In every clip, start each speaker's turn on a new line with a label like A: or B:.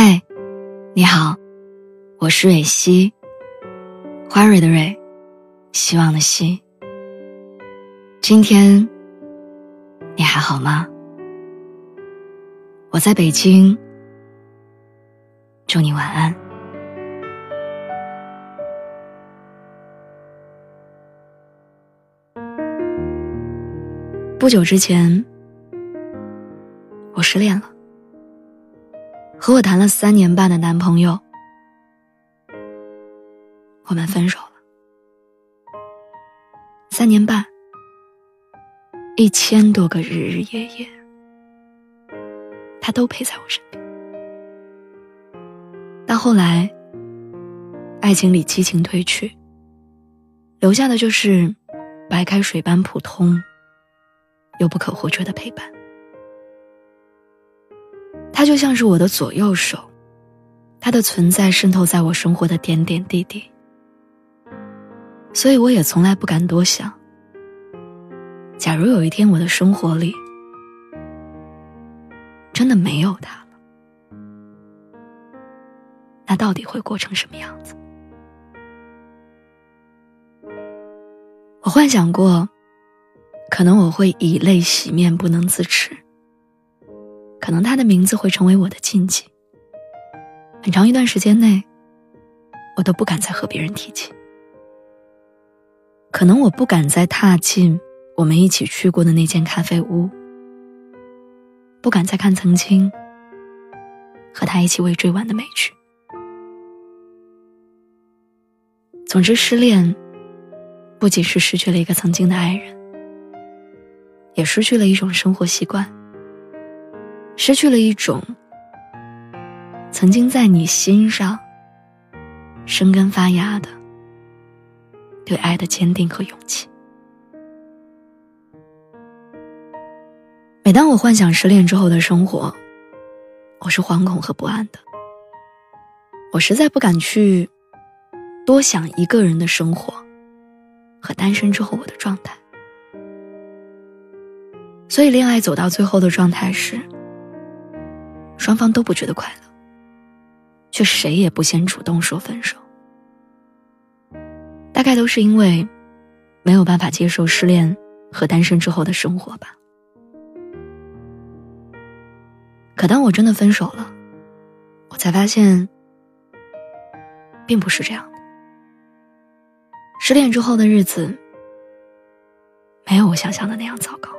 A: 嗨，你好，我是蕊希，花蕊的蕊，希望的希。今天你还好吗？我在北京，祝你晚安。不久之前，我失恋了。和我谈了三年半的男朋友，我们分手了。三年半，一千多个日日夜夜，他都陪在我身边。到后来，爱情里激情褪去，留下的就是白开水般普通又不可或缺的陪伴。他就像是我的左右手，他的存在渗透在我生活的点点滴滴，所以我也从来不敢多想。假如有一天我的生活里真的没有他了，那到底会过成什么样子？我幻想过，可能我会以泪洗面，不能自持。可能他的名字会成为我的禁忌。很长一段时间内，我都不敢再和别人提起。可能我不敢再踏进我们一起去过的那间咖啡屋，不敢再看曾经和他一起为追完的美剧。总之，失恋不仅是失去了一个曾经的爱人，也失去了一种生活习惯。失去了一种曾经在你心上生根发芽的对爱的坚定和勇气。每当我幻想失恋之后的生活，我是惶恐和不安的。我实在不敢去多想一个人的生活和单身之后我的状态。所以，恋爱走到最后的状态是。双方都不觉得快乐，却谁也不先主动说分手。大概都是因为没有办法接受失恋和单身之后的生活吧。可当我真的分手了，我才发现，并不是这样的。失恋之后的日子，没有我想象的那样糟糕。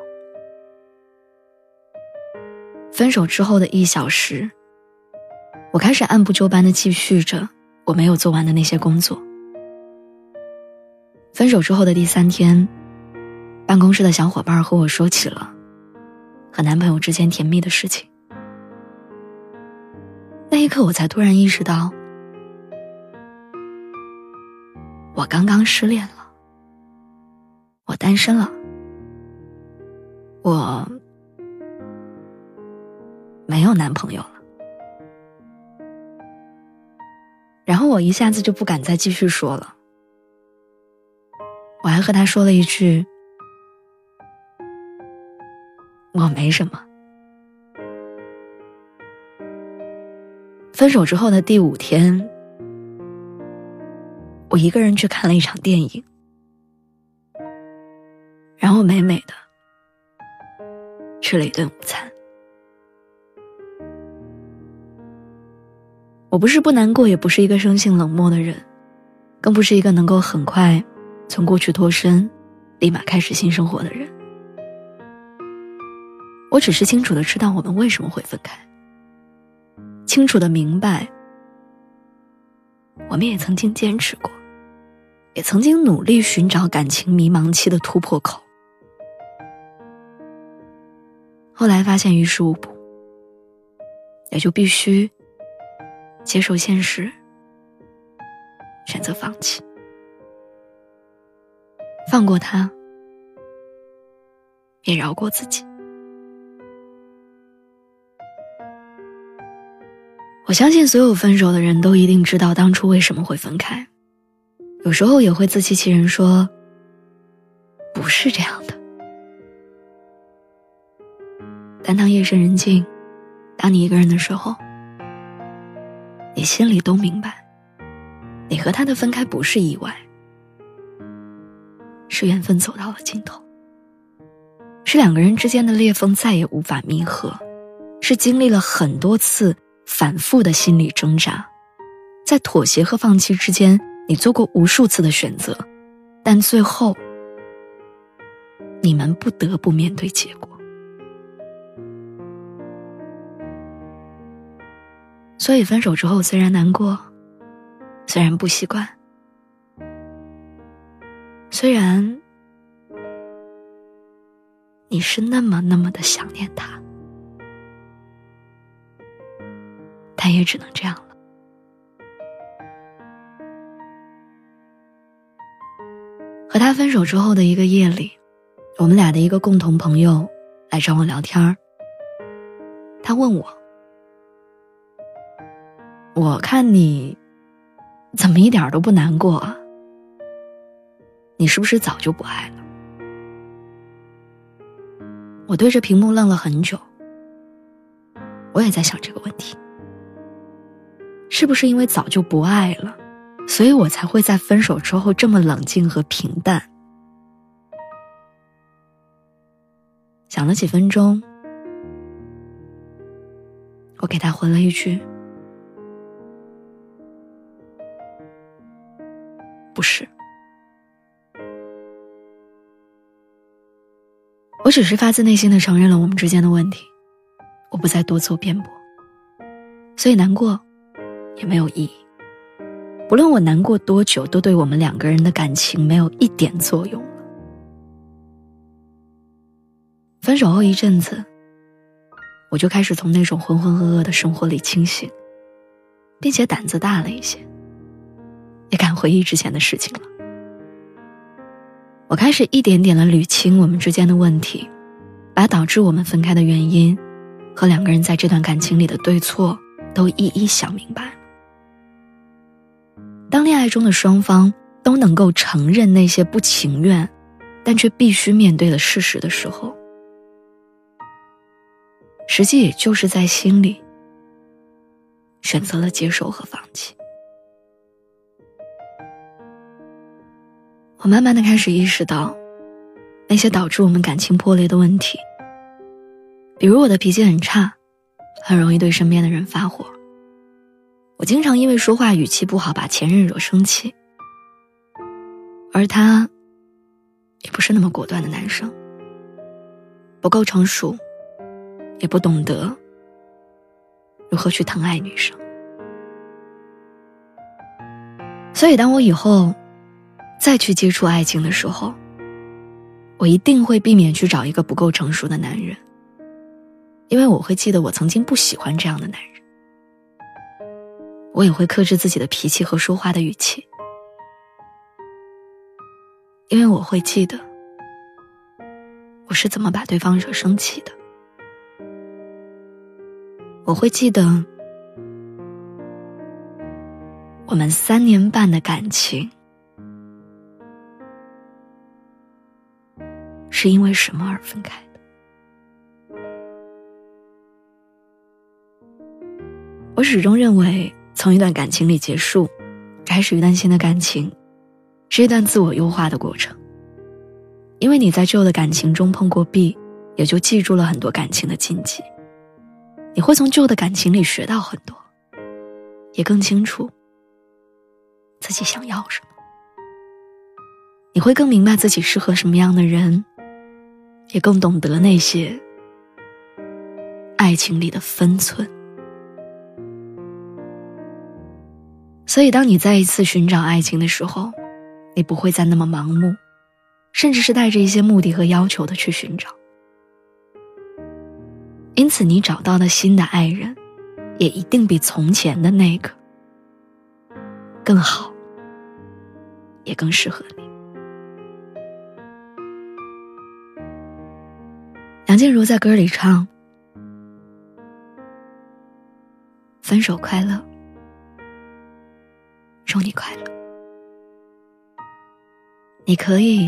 A: 分手之后的一小时，我开始按部就班的继续着我没有做完的那些工作。分手之后的第三天，办公室的小伙伴和我说起了和男朋友之间甜蜜的事情。那一刻，我才突然意识到，我刚刚失恋了，我单身了，我。没有男朋友了，然后我一下子就不敢再继续说了。我还和他说了一句：“我没什么。”分手之后的第五天，我一个人去看了一场电影，然后美美的吃了一顿午餐。我不是不难过，也不是一个生性冷漠的人，更不是一个能够很快从过去脱身，立马开始新生活的人。我只是清楚的知道我们为什么会分开，清楚的明白，我们也曾经坚持过，也曾经努力寻找感情迷茫期的突破口，后来发现于事无补，也就必须。接受现实，选择放弃，放过他，也饶过自己。我相信所有分手的人都一定知道当初为什么会分开，有时候也会自欺欺人说，不是这样的。但当夜深人静，当你一个人的时候。你心里都明白，你和他的分开不是意外，是缘分走到了尽头，是两个人之间的裂缝再也无法弥合，是经历了很多次反复的心理挣扎，在妥协和放弃之间，你做过无数次的选择，但最后，你们不得不面对结果。所以分手之后，虽然难过，虽然不习惯，虽然你是那么那么的想念他，但也只能这样了。和他分手之后的一个夜里，我们俩的一个共同朋友来找我聊天儿，他问我。我看你，怎么一点都不难过啊？你是不是早就不爱了？我对着屏幕愣了很久，我也在想这个问题：是不是因为早就不爱了，所以我才会在分手之后这么冷静和平淡？想了几分钟，我给他回了一句。不是，我只是发自内心的承认了我们之间的问题，我不再多做辩驳，所以难过也没有意义。不论我难过多久，都对我们两个人的感情没有一点作用了。分手后一阵子，我就开始从那种浑浑噩噩的生活里清醒，并且胆子大了一些。也敢回忆之前的事情了。我开始一点点的捋清我们之间的问题，把导致我们分开的原因，和两个人在这段感情里的对错，都一一想明白。当恋爱中的双方都能够承认那些不情愿，但却必须面对的事实的时候，实际也就是在心里选择了接受和放弃。我慢慢的开始意识到，那些导致我们感情破裂的问题，比如我的脾气很差，很容易对身边的人发火。我经常因为说话语气不好把前任惹生气，而他，也不是那么果断的男生，不够成熟，也不懂得如何去疼爱女生。所以当我以后。再去接触爱情的时候，我一定会避免去找一个不够成熟的男人，因为我会记得我曾经不喜欢这样的男人。我也会克制自己的脾气和说话的语气，因为我会记得我是怎么把对方惹生气的。我会记得我们三年半的感情。是因为什么而分开的？我始终认为，从一段感情里结束，开始一段新的感情，是一段自我优化的过程。因为你在旧的感情中碰过壁，也就记住了很多感情的禁忌。你会从旧的感情里学到很多，也更清楚自己想要什么。你会更明白自己适合什么样的人。也更懂得那些爱情里的分寸，所以当你再一次寻找爱情的时候，你不会再那么盲目，甚至是带着一些目的和要求的去寻找。因此，你找到的新的爱人，也一定比从前的那个更好，也更适合你。静茹在歌里唱：“分手快乐，祝你快乐。你可以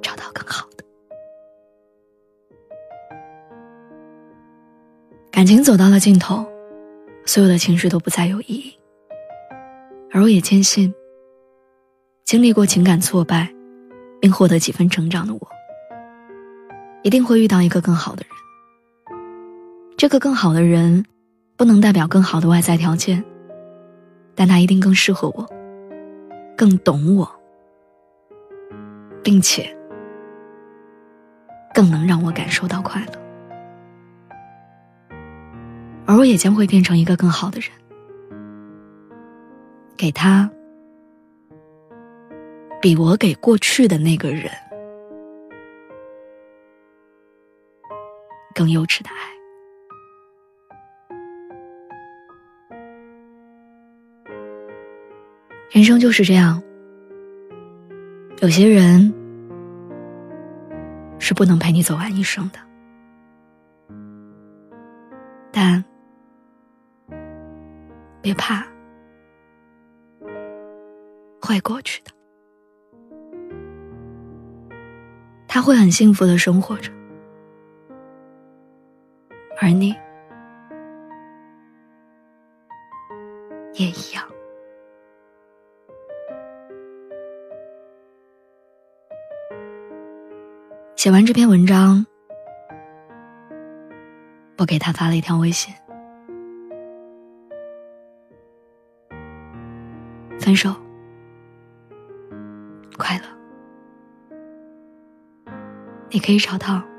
A: 找到更好的。”感情走到了尽头，所有的情绪都不再有意义。而我也坚信，经历过情感挫败，并获得几分成长的我，一定会遇到一个更好的人。这个更好的人，不能代表更好的外在条件，但他一定更适合我，更懂我，并且更能让我感受到快乐。而我也将会变成一个更好的人。给他比我给过去的那个人更幼稚的爱。人生就是这样，有些人是不能陪你走完一生的，但别怕。会过去的，他会很幸福的生活着，而你也一样。写完这篇文章，我给他发了一条微信：分手。你可以找到。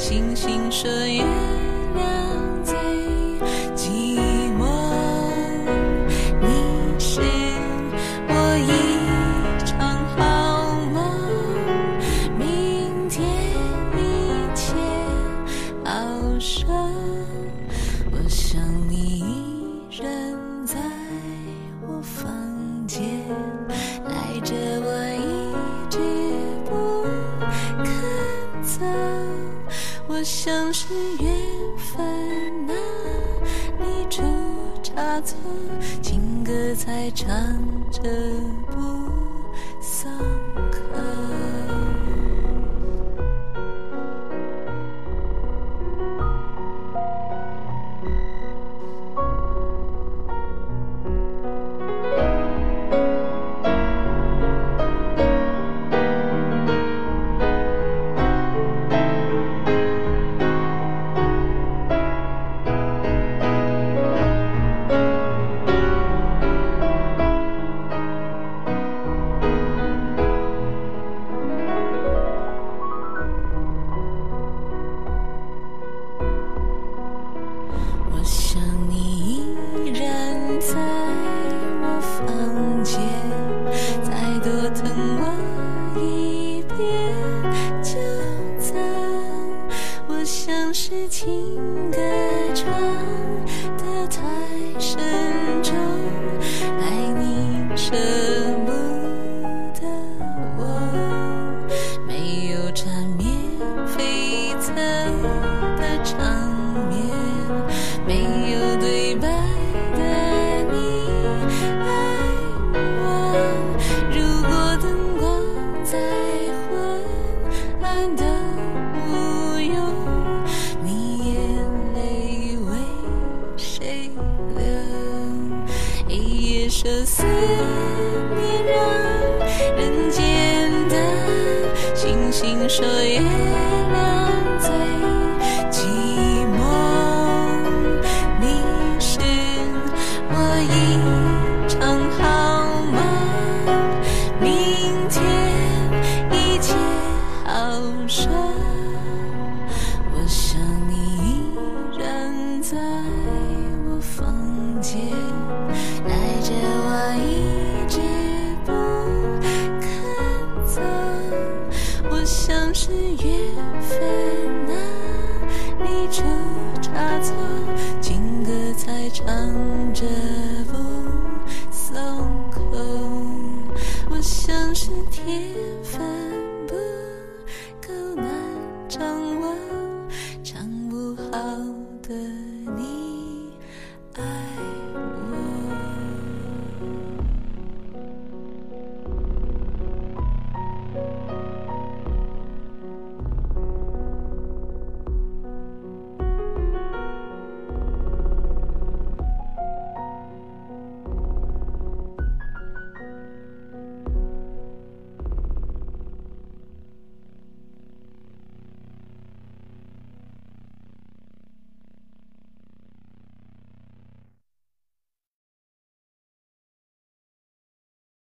B: 星星说月亮是缘分啊，你出差错，情歌才唱着不声思念，让人间的星星说月亮。